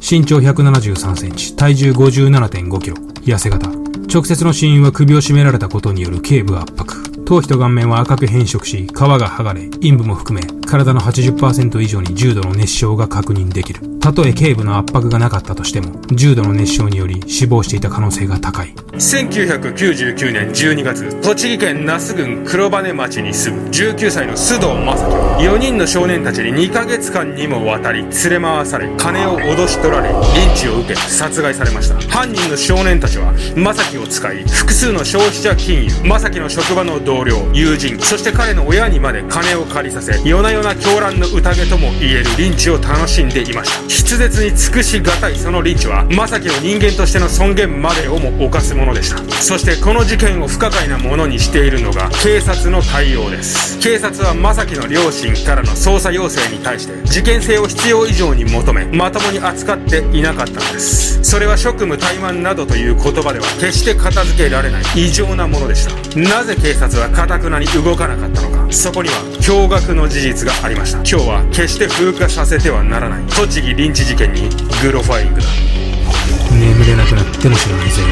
身長173センチ、体重57.5キロ、痩せ型。直接の死因は首を絞められたことによる頸部圧迫。頭皮と顔面は赤く変色し、皮が剥がれ、陰部も含め、体の80%以上に重度の熱傷が確認できる。たとえ頸部の圧迫がなかったとしても、重度の熱傷により死亡していた可能性が高い。1999年12月、栃木県那須郡黒羽町に住む19歳の須藤正樹は、4人の少年たちに2ヶ月間にもわたり連れ回され、金を脅し取られ、リンチを受け、殺害されました。犯人の少年たちは、正樹を使い、複数の消費者金融、正樹の職場の同僚、友人、そして彼の親にまで金を借りさせ、夜な夜な狂乱の宴とも言えるリンチを楽しんでいました。筆舌に尽くしがたいそのリンチは、正樹の人間としての尊厳までをも犯すものでした。そしてこの事件を不可解なものにしているのが、警察の対応です。警察は正樹の両親からの捜査要請に対して、事件性を必要以上に求め、まともに扱っていなかったのです。それは職務怠慢などという言葉では決して片付けられない異常なものでした。なぜ警察は堅くなに動かなかったのか。そこには驚愕の事実がありました。今日は決して風化させてはならない。栃木リンチ事件にグロファイングだ。眠れなくなっても知らないぜ。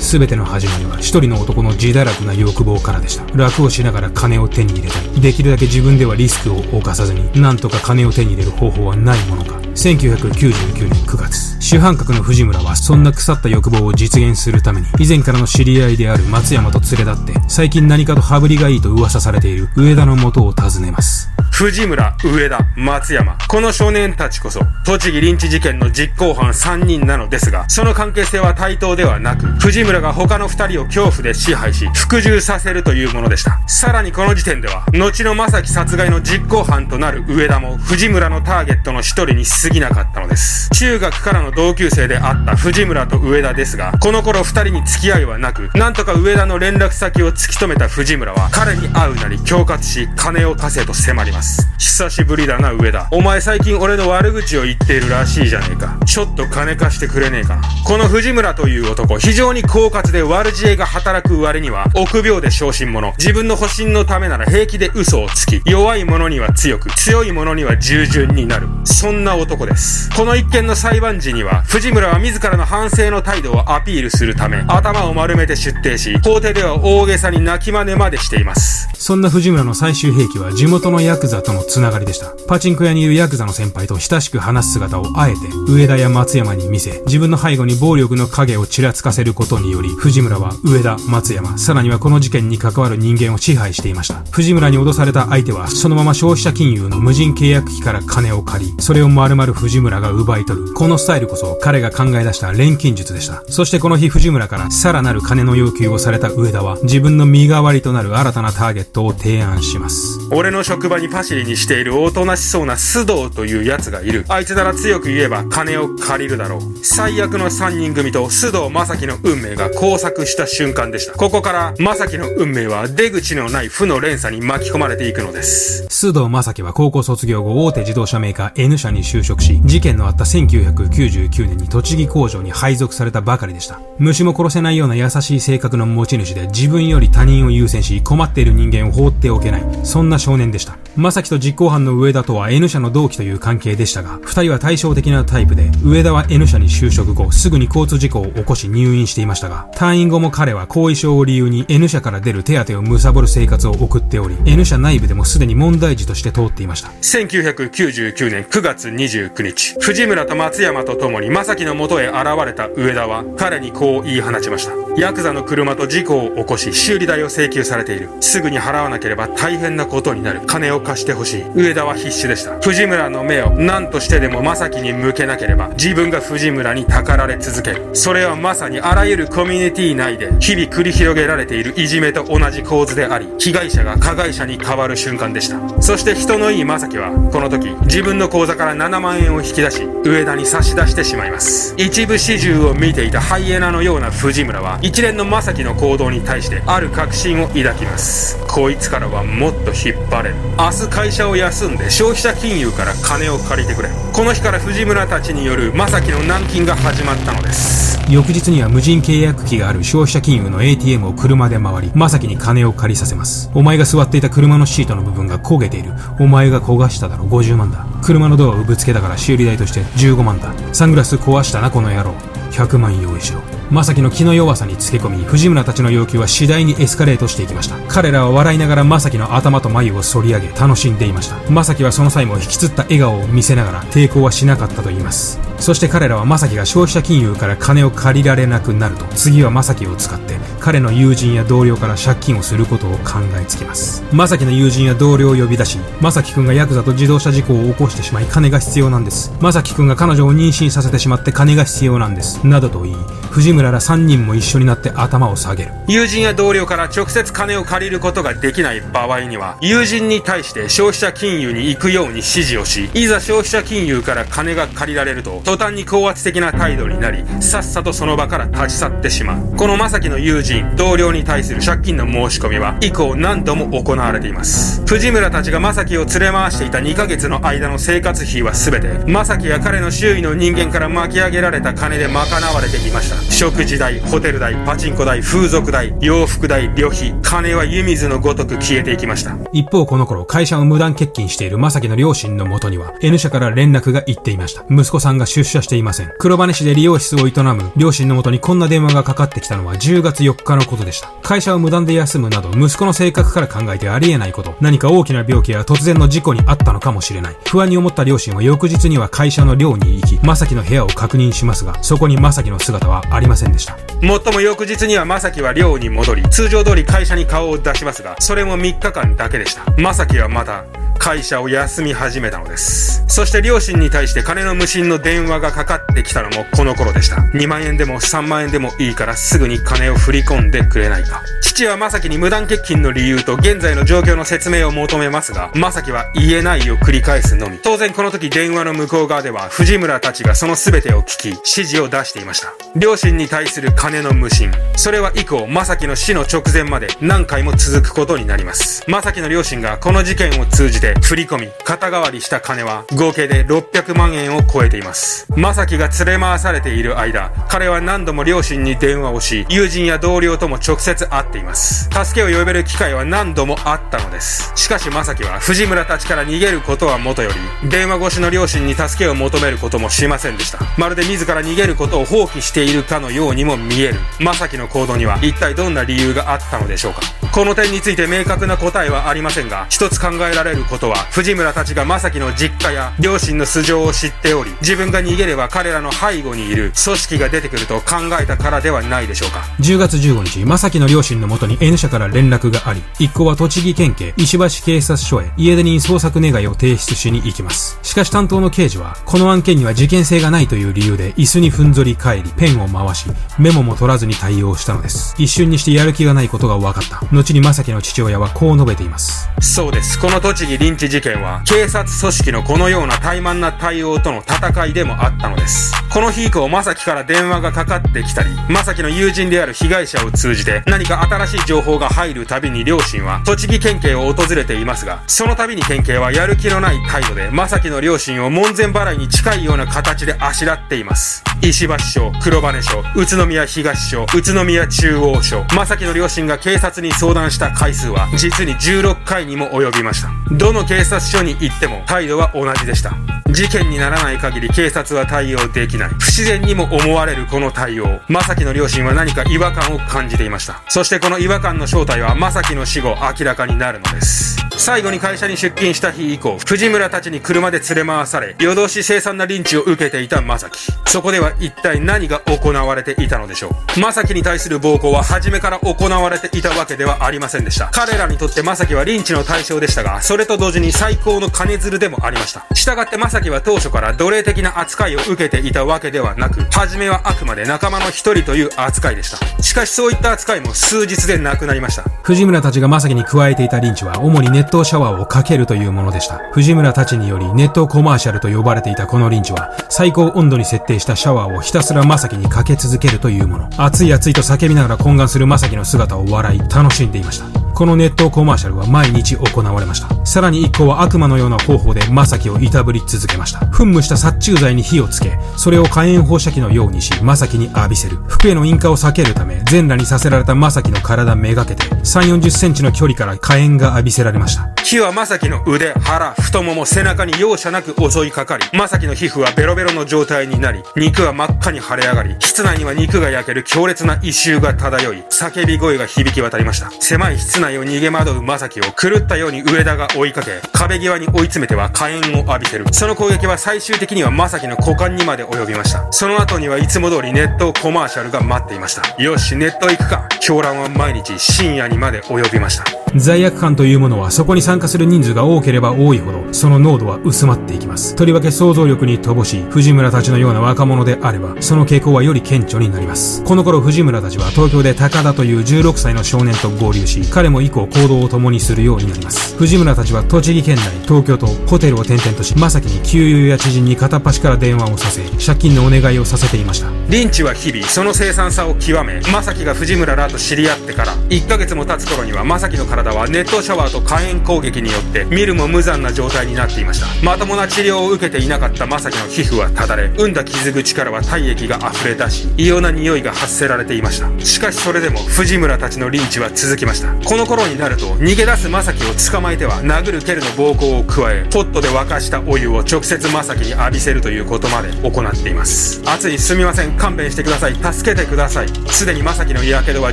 すべての始まりは一人の男の自堕落な欲望からでした。楽をしながら金を手に入れたい。できるだけ自分ではリスクを冒さずに、なんとか金を手に入れる方法はないものか。1999年9月、主犯格の藤村はそんな腐った欲望を実現するために、以前からの知り合いである松山と連れ立って、最近何かと羽振りがいいと噂されている上田の元を訪ねます。藤村、上田、松山。この少年たちこそ、栃木リンチ事件の実行犯3人なのですが、その関係性は対等ではなく、藤村が他の2人を恐怖で支配し、服従させるというものでした。さらにこの時点では、後の正樹殺害の実行犯となる上田も、藤村のターゲットの1人に過ぎなかったのです。中学からの同級生であった藤村と上田ですが、この頃2人に付き合いはなく、なんとか上田の連絡先を突き止めた藤村は、彼に会うなり恐喝し、金を貸せと迫ります。久しぶりだな、上田。お前最近俺の悪口を言っているらしいじゃねえか。ちょっと金貸してくれねえかな。この藤村という男、非常に狡猾で悪知恵が働く割には、臆病で小心者。自分の保身のためなら平気で嘘をつき、弱い者には強く、強い者には従順になる。そんな男です。この一件の裁判時には、藤村は自らの反省の態度をアピールするため、頭を丸めて出廷し、法廷では大げさに泣き真似までしています。そんな藤村の最終兵器は地元のヤクザとのつながりでした。パチンコ屋にいるヤクザの先輩と親しく話す姿をあえて上田や松山に見せ、自分の背後に暴力の影をちらつかせることにより、藤村は上田、松山、さらにはこの事件に関わる人間を支配していました。藤村に脅された相手は、そのまま消費者金融の無人契約機から金を借り、それを丸々藤村が奪い取る。このスタイルこそ彼が考え出した錬金術でした。そしてこの日藤村からさらなる金の要求をされた上田は、自分の身代わりとなる新たなターゲットを提案します。俺の職場にパシリにしているおとなしそうな須藤という奴がいる。あいつなら強く言えば金を借りるだろう。最悪の3人組と須藤正樹の運命が交錯した瞬間でした。ここから正樹の運命は出口のない負の連鎖に巻き込まれていくのです。須藤正樹は高校卒業後大手自動車メーカー N 社に就職し、事件のあった1999年に栃木工場に配属されたばかりでした。虫も殺せないような優しい性格の持ち主で自分より他人を優先し困っている人間を放っておけない。そんな少年でした。正樹と実行犯の上田とは N 社の同期という関係でしたが、二人は対照的なタイプで、上田は N 社に就職後、すぐに交通事故を起こし入院していましたが、退院後も彼は後遺症を理由に N 社から出る手当を貪る生活を送っており、N 社内部でもすでに問題児として通っていました。1999年9月29日、藤村と松山と共に正樹の元へ現れた上田は、彼にこう言い放ちました。ヤクザの車と事故を起こし、修理代を請求されている。すぐに払わなければ大変なことになる。金を貸してほしい。上田は必死でした。藤村の目を何としてでも正樹に向けなければ、自分が藤村にたかられ続ける。それはまさにあらゆるコミュニティ内で、日々繰り広げられているいじめと同じ構図であり、被害者が加害者に変わる瞬間でした。そして人のいい正樹は、この時、自分の口座から7万円を引き出し、上田に差し出してしまいます。一部始終を見ていたハイエナのような藤村は、一連の正樹の行動に対してある確信を抱きますこいつからはもっと引っ張れる明日会社を休んで消費者金融から金を借りてくれこの日から藤村たちによる正樹の軟禁が始まったのです翌日には無人契約機がある消費者金融の ATM を車で回り、正樹に金を借りさせます。お前が座っていた車のシートの部分が焦げている。お前が焦がしただろ、50万だ。車のドアをぶつけたから修理代として15万だ。サングラス壊したな、この野郎。100万用意しろ。正樹の気の弱さにつけ込み、藤村たちの要求は次第にエスカレートしていきました。彼らは笑いながら正樹の頭と眉を反り上げ、楽しんでいました。正樹はその際も引きつった笑顔を見せながら抵抗はしなかったと言います。そして彼らは正樹が消費者金融から金を借りられなくなると、次は正樹を使って、彼の友人や同僚から借金をすることを考えつきます。正樹の友人や同僚を呼び出し、正樹くんがヤクザと自動車事故を起こしてしまい金が必要なんです。正樹くんが彼女を妊娠させてしまって金が必要なんです。などと言い、藤村ら3人も一緒になって頭を下げる。友人や同僚から直接金を借りることができない場合には、友人に対して消費者金融に行くように指示をし、いざ消費者金融から金が借りられると、途端に高圧的な態度になり、さっさとその場から立ち去ってしまう。この正樹の友人、同僚に対する借金の申し込みは、以降何度も行われています。藤村たちが正樹を連れ回していた2ヶ月の間の生活費は全て、正樹や彼の周囲の人間から巻き上げられた金で賄われていました。食事代、ホテル代、パチンコ代、風俗代、洋服代、旅費、金は湯水のごとく消えていきました。一方この頃、会社を無断欠勤している正樹の両親のもとには、N 社から連絡が行っていました。息子さんが出社していません。黒羽市で理容室を営む両親のもとにこんな電話がかかってきたのは10月4日のことでした。会社を無断で休むなど、息子の性格から考えてありえないこと、何か大きな病気や突然の事故にあったのかもしれない。不安に思った両親は翌日には会社の寮に行き、正樹の部屋を確認しますが、そこに正樹の姿はありませんでした。もっとも翌日には正樹は寮に戻り、通常通り会社に顔を出しますが、それも3日間だけでした。正樹はまた、会社を休み始めたのです。そして両親に対して金の無心の電話話がかかってきたのもこの頃でした。2万円でも3万円でもいいからすぐに金を振り込んでくれないか。父は正樹に無断欠勤の理由と現在の状況の説明を求めますが、正樹は言えないを繰り返すのみ。当然この時電話の向こう側では藤村たちがその全てを聞き、指示を出していました。両親に対する金の無心。それは以降、正樹の死の直前まで何回も続くことになります。正樹の両親がこの事件を通じて振り込み、肩代わりした金は合計で600万円を超えています。正樹が連れ回されている間、彼は何度も両親に電話をし、友人や同僚とも直接会っています。助けを呼べる機会は何度もあったのです。しかし正樹は藤村たちから逃げることはもとより、電話越しの両親に助けを求めることもしませんでした。まるで自ら逃げることを放棄しているかのようにも見える。正樹の行動には一体どんな理由があったのでしょうか。この点について明確な答えはありませんが、一つ考えられることは、藤村たちが正樹の実家や両親の素性を知っており、自分が逃げれば彼らの背後にいる組織が出てくると考えたからではないでしょうか。10月15日、正樹の両親のもとに N 社から連絡があり、一行は栃木県警石橋警察署へ家出人捜索願いを提出しに行きます。しかし担当の刑事は、この案件には事件性がないという理由で椅子にふんぞり返り、ペンを回し、メモも取らずに対応したのです。一瞬にしてやる気がないことが分かった。後に正樹の父親はこう述べています。そうです。この栃木リンチ事件は、警察組織のこのような怠慢な対応との戦いでもあったのです。この日以降、正樹から電話がかかってきたり、正樹の友人である被害者を通じて、何か新しい情報が入るたびに両親は、栃木県警を訪れていますが、その度に県警はやる気のない態度で、正樹の両親を門前払いに近いような形であしらっています。石橋署、黒羽署、宇都宮東署、宇都宮中央署、正樹の両親が警察に相談した回数は、実に16回にも及びました。どの警察署に行っても態度は同じでした。事件にならない限り警察は対応できない。不自然にも思われるこの対応。正樹の両親は何か違和感を感じていました。そしてこの違和感の正体は正樹の死後明らかになるのです。最後に会社に出勤した日以降、藤村たちに車で連れ回され、夜通し凄惨なリンチを受けていた正樹。そこでは一体何が行われていたのでしょう。正樹に対する暴行は初めから行われていたわけではありませんでした。彼らにとって正樹はリンチの対象でしたが、それと同時に最高の金づるでもありました。従って正樹は当初から奴隷的な扱いを受けていたわけではなく、初めはあくまで仲間の一人という扱いでした。しかしそういった扱いも数日でなくなりました。藤村たちが正樹に加えていたリンチは、主に熱湯シャワーをかけるというものでした。藤村たちにより、熱湯コマーシャルと呼ばれていたこのリンチは、最高温度に設定したシャワーをひたすら正樹にかけ続けるというもの。熱い熱いと叫びながら懇願する正樹の姿を笑い、楽しんでいました。この熱湯コマーシャルは毎日行われました。さらに一行は悪魔のような方法でマサキをいたぶり続けました。噴霧した殺虫剤に火をつけ、それを火炎放射器のようにし、マサキに浴びせる。服への引火を避けるため、全裸にさせられたマサキの体めがけて、3、40センチの距離から火炎が浴びせられました。火はマサキの腕、腹、太もも、背中に容赦なく襲いかかり、マサキの皮膚はベロベロの状態になり、肉は真っ赤に腫れ上がり、室内には肉が焼ける強烈な異臭が漂い、叫び声が響き渡りました。狭い室内を逃げ惑う正樹を狂ったように上田が追いかけ、壁際に追い詰めては火炎を浴びせる。その攻撃は最終的には正樹の股間にまで及びました。その後にはいつも通りネットコマーシャルが待っていました。よし、ネット行くか。狂乱は毎日深夜にまで及びました。罪悪感というものはそこに参加する人数が多ければ多いほど、その濃度は薄まっていきます。とりわけ想像力に乏しい藤村たちのような若者であれば、その傾向はより顕著になります。この頃藤村たちは東京で高田という16歳の少年と合流し、彼も以降行動を共にするようになります。藤村たちは栃木県内、東京とホテルを転々とし、まさきに給油や知人に片っ端から電話をさせ、借金のお願いをさせていました。リンチは日々、その生産さを極め、まさきが藤村らと知り合ってから、1ヶ月も経つ頃にはまさきの体は熱湯シャワーと火炎攻撃によって見るも無残な状態になっていましたまともな治療を受けていなかった正樹の皮膚はただれ産んだ傷口からは体液が溢れ出し異様な匂いが発せられていましたしかしそれでも藤村たちのリンチは続きましたこの頃になると逃げ出す正樹を捕まえては殴る蹴るの暴行を加えポットで沸かしたお湯を直接正樹に浴びせるということまで行っています。熱いすみません。勘弁してください。助けてください。すでに正樹のやけどは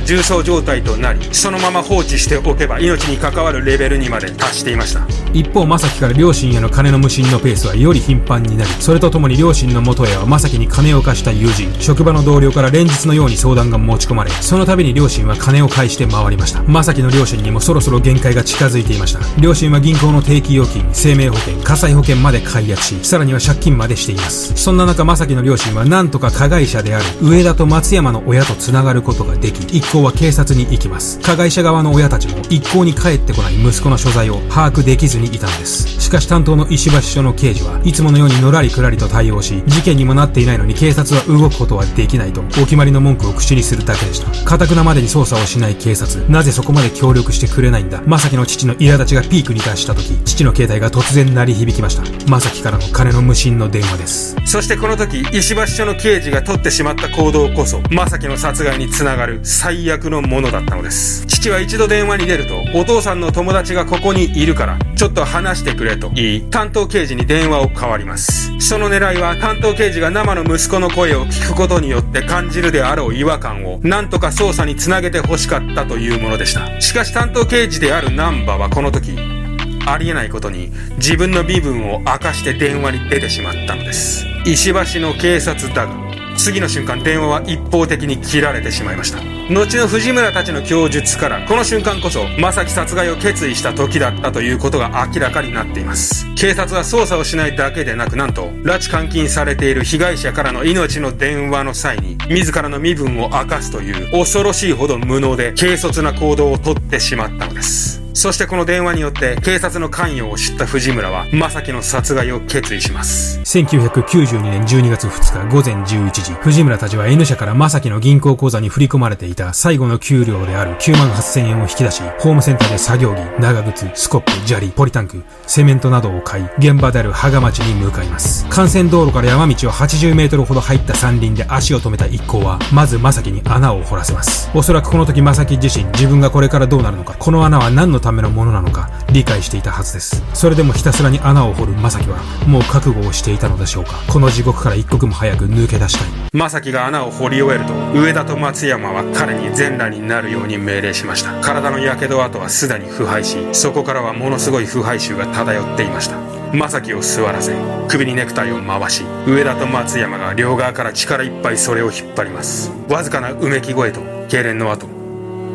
重症状態となりそのまま放置しておけば命に関わるレベルにまで達していました。一方正樹から両親への金の無心のペースはより頻繁になりそれとともに両親の元へは正樹に金を貸した友人職場の同僚から連日のように相談が持ち込まれその度に両親は金を返して回りました。正樹の両両親にもそろそろ限界が近づいていました。両親は銀行の定期預金生命保険火災保険まで解約しさらには借金までしています。そんな中正樹の両親は何とか加害者である上田と松山の親と繋がることができ一行は警察に行きます。加害者側の親たちも一向に帰ってこない息子の所在を把握できずにいたんです。しかし担当の石橋署の刑事はいつものようにのらりくらりと対応し事件にもなっていないのに警察は動くことはできないとお決まりの文句を口にするだけでした。かたくなまでに捜査をしない警察なぜそこまで協力してくれないんだ。正樹の父の苛立ちがピークに達した時父の携帯が突然鳴り響きました。正樹からの金の無心の電話です。そしてこの時石橋署の刑事が取ってしまった行動こそ正樹の殺害につながる最悪のものだったのです。父は一度電話に出るとお父さんの友達がここにいるからちょっと話してくれと言い担当刑事に電話を代わります。その狙いは担当刑事が生の息子の声を聞くことによって感じるであろう違和感を何とか捜査につなげて欲しかったというものでした。ししかし担当刑事である難波はこの時ありえないことに自分の身分を明かして電話に出てしまったのです。石橋の警察だが次の瞬間電話は一方的に切られてしまいました。後の藤村たちの供述からこの瞬間こそ正樹殺害を決意した時だったということが明らかになっています。警察は捜査をしないだけでなくなんと拉致監禁されている被害者からの命の電話の際に自らの身分を明かすという恐ろしいほど無能で軽率な行動をとってしまったのです。そしてこの電話によって警察の関与を知った藤村は正樹の殺害を決意します。1992年12月2日午前11時藤村たちは N 社から正樹の銀行口座に振り込まれていた最後の給料である9万8000円を引き出しホームセンターで作業着長靴スコップ砂利ポリタンクセメントなどを買い現場である芳賀町に向かいます。幹線道路から山道を80メートルほど入った山林で足を止めた一行はまず正樹に穴を掘らせます。おそらくこの時正樹自身自分がこれからどうなるのかこの穴は何のためのものなのか理解していたはずです。それでもひたすらに穴を掘る正樹はもう覚悟をしていたのでしょうか。この地獄から一刻も早く抜け出したい。正樹が穴を掘り終えると上田と松山は彼に全裸になるように命令しました。体の火傷跡はすでに腐敗しそこからはものすごい腐敗臭が漂っていました。正樹を座らせ首にネクタイを回し上田と松山が両側から力いっぱいそれを引っ張ります。わずかなうめき声と痙攣の後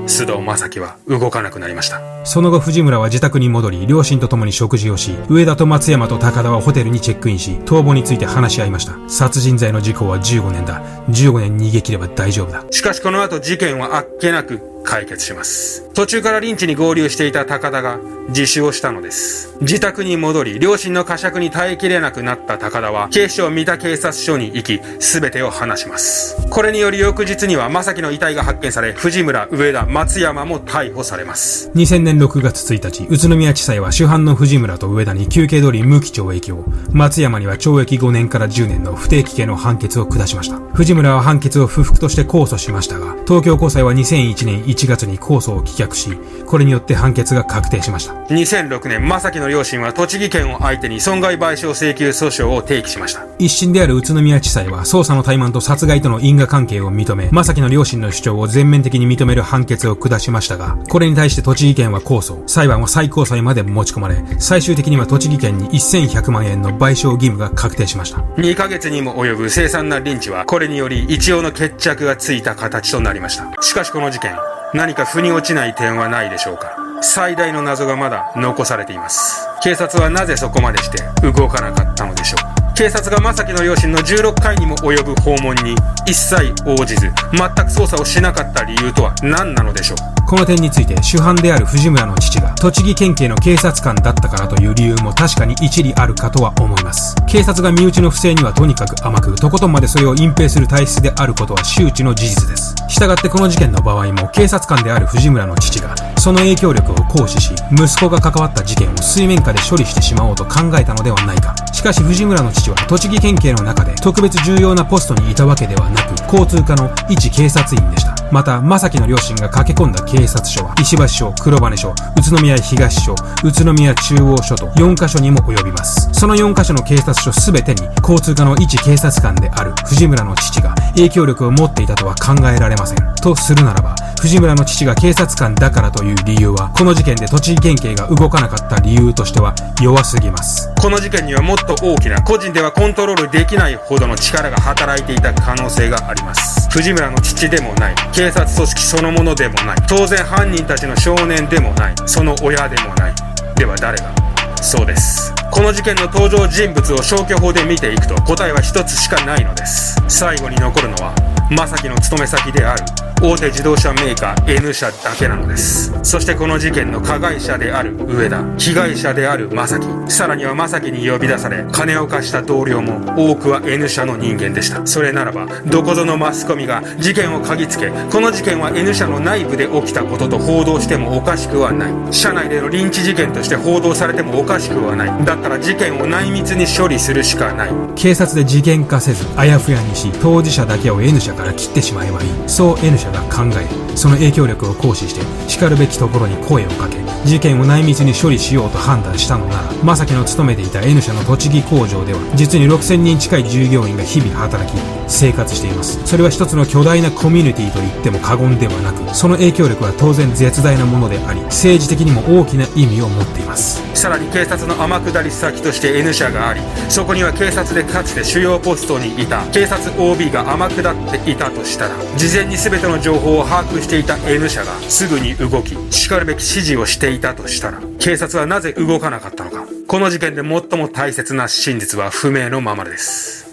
須藤正樹は動かなくなりました。その後藤村は自宅に戻り、両親と共に食事をし、上田と松山と高田はホテルにチェックインし、逃亡について話し合いました。殺人罪の事故は15年だ。15年逃げ切れば大丈夫だ。しかしこの後事件はあっけなく解決します。途中からリンチに合流していた高田が自首をしたのです。自宅に戻り、両親の呵責に耐えきれなくなった高田は、警視庁三田警察署に行き、全てを話します。これにより翌日には、正樹の遺体が発見され、藤村、上田、松山も逮捕されます。2000年6月1日、宇都宮地裁は主犯の藤村と上田に休憩通り無期懲役を、松山には懲役5年から10年の不定期刑の判決を下しました。藤村は判決を不服として控訴しましたが、東京高裁は2001年1月に控訴を棄却し、これによって判決が確定しました。2006年、正樹の両親は栃木県を相手に損害賠償請求訴訟を提起しました。一審である宇都宮地裁は、捜査の怠慢と殺害との因果関係を認め、正樹の両親の主張を全面的に認める判決を下しましたが、これに対して栃木県は控訴、裁判は最高裁まで持ち込まれ、最終的には栃木県に1100万円の賠償義務が確定しました。2ヶ月にも及ぶ凄惨なリンチは、これにより一応の決着がついた形となりました。しかしこの事件、何か腑に落ちない点はないでしょうか。最大の謎がまだ残されています。警察はなぜそこまでして動かなかったのでしょう警察が正樹の両親の16回にも及ぶ訪問に一切応じず全く捜査をしなかった理由とは何なのでしょう。この点について主犯である藤村の父が栃木県警の警察官だったからという理由も確かに一理あるかとは思います。警察が身内の不正にはとにかく甘くとことんまでそれを隠蔽する体質であることは周知の事実です。従ってこの事件の場合も警察官である藤村の父がその影響力を行使し息子が関わった事件を水面下で処理してしまおうと考えたのではないか。しかし藤村の父は栃木県警の中で特別重要なポストにいたわけではなく交通課の一警察員でした。また正樹の両親が駆け込んだ警察署は石橋署黒羽署宇都宮東署宇都宮中央署と4カ所にも及びます。その4カ所の警察署全てに交通課の一警察官である藤村の父が影響力を持っていたとは考えられません。とするならば藤村の父が警察官だからという理由はこの事件で栃木県警が動かなかった理由としては弱すぎます。この事件にはもっと大きな個人ではコントロールできないほどの力が働いていた可能性があります。藤村の父でもない。警察組織そのものでもない。当然犯人たちの少年でもない。その親でもない。では誰が？そうです。この事件の登場人物を消去法で見ていくと答えは一つしかないのです。最後に残るのは正樹の勤め先である。大手自動車メーカー N 社だけなのです。そしてこの事件の加害者である上田被害者である正樹。さらには正樹に呼び出され金を貸した同僚も多くは N 社の人間でした。それならばどこぞのマスコミが事件を嗅ぎつけこの事件は N 社の内部で起きたことと報道してもおかしくはない。社内でのリンチ事件として報道されてもおかしくはない。だったら事件を内密に処理するしかない。警察で事件化せずあやふやにし当事者だけを N 社から切ってしまえばいい。そう N 社が考えその影響力を行使してしかるべきところに声をかけ事件を内密に処理しようと判断したのなら正樹の勤めていた N 社の栃木工場では実に6000人近い従業員が日々働き生活しています。それは一つの巨大なコミュニティと言っても過言ではなくその影響力は当然絶大なものであり政治的にも大きな意味を持っています。さらに警察の天下り先として N 社がありそこには警察でかつて主要ポストにいた警察 OB が天下っていたとしたら事前に全ての情報を把握していた N 社がすぐに動き叱るべき指示をしていたとしたら警察はなぜ動かなかったのか。この事件で最も大切な真実は不明のままです。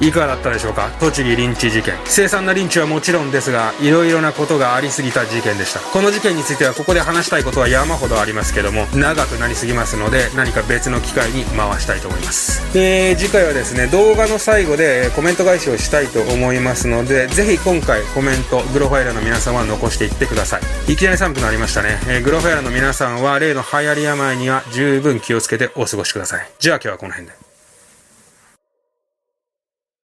いかがだったでしょうか？栃木リンチ事件。凄惨なリンチはもちろんですがいろいろなことがありすぎた事件でした。この事件についてはここで話したいことは山ほどありますけども長くなりすぎますので何か別の機会に回したいと思います。で次回はですね動画の最後でコメント返しをしたいと思いますのでぜひ今回コメントグロファイラーの皆さんは残していってください。いきなり寒くなりましたね、えー、グロファイラーの皆さんは例の流行り病には十分気をつけてお過ごしください。じゃあ今日はこの辺で。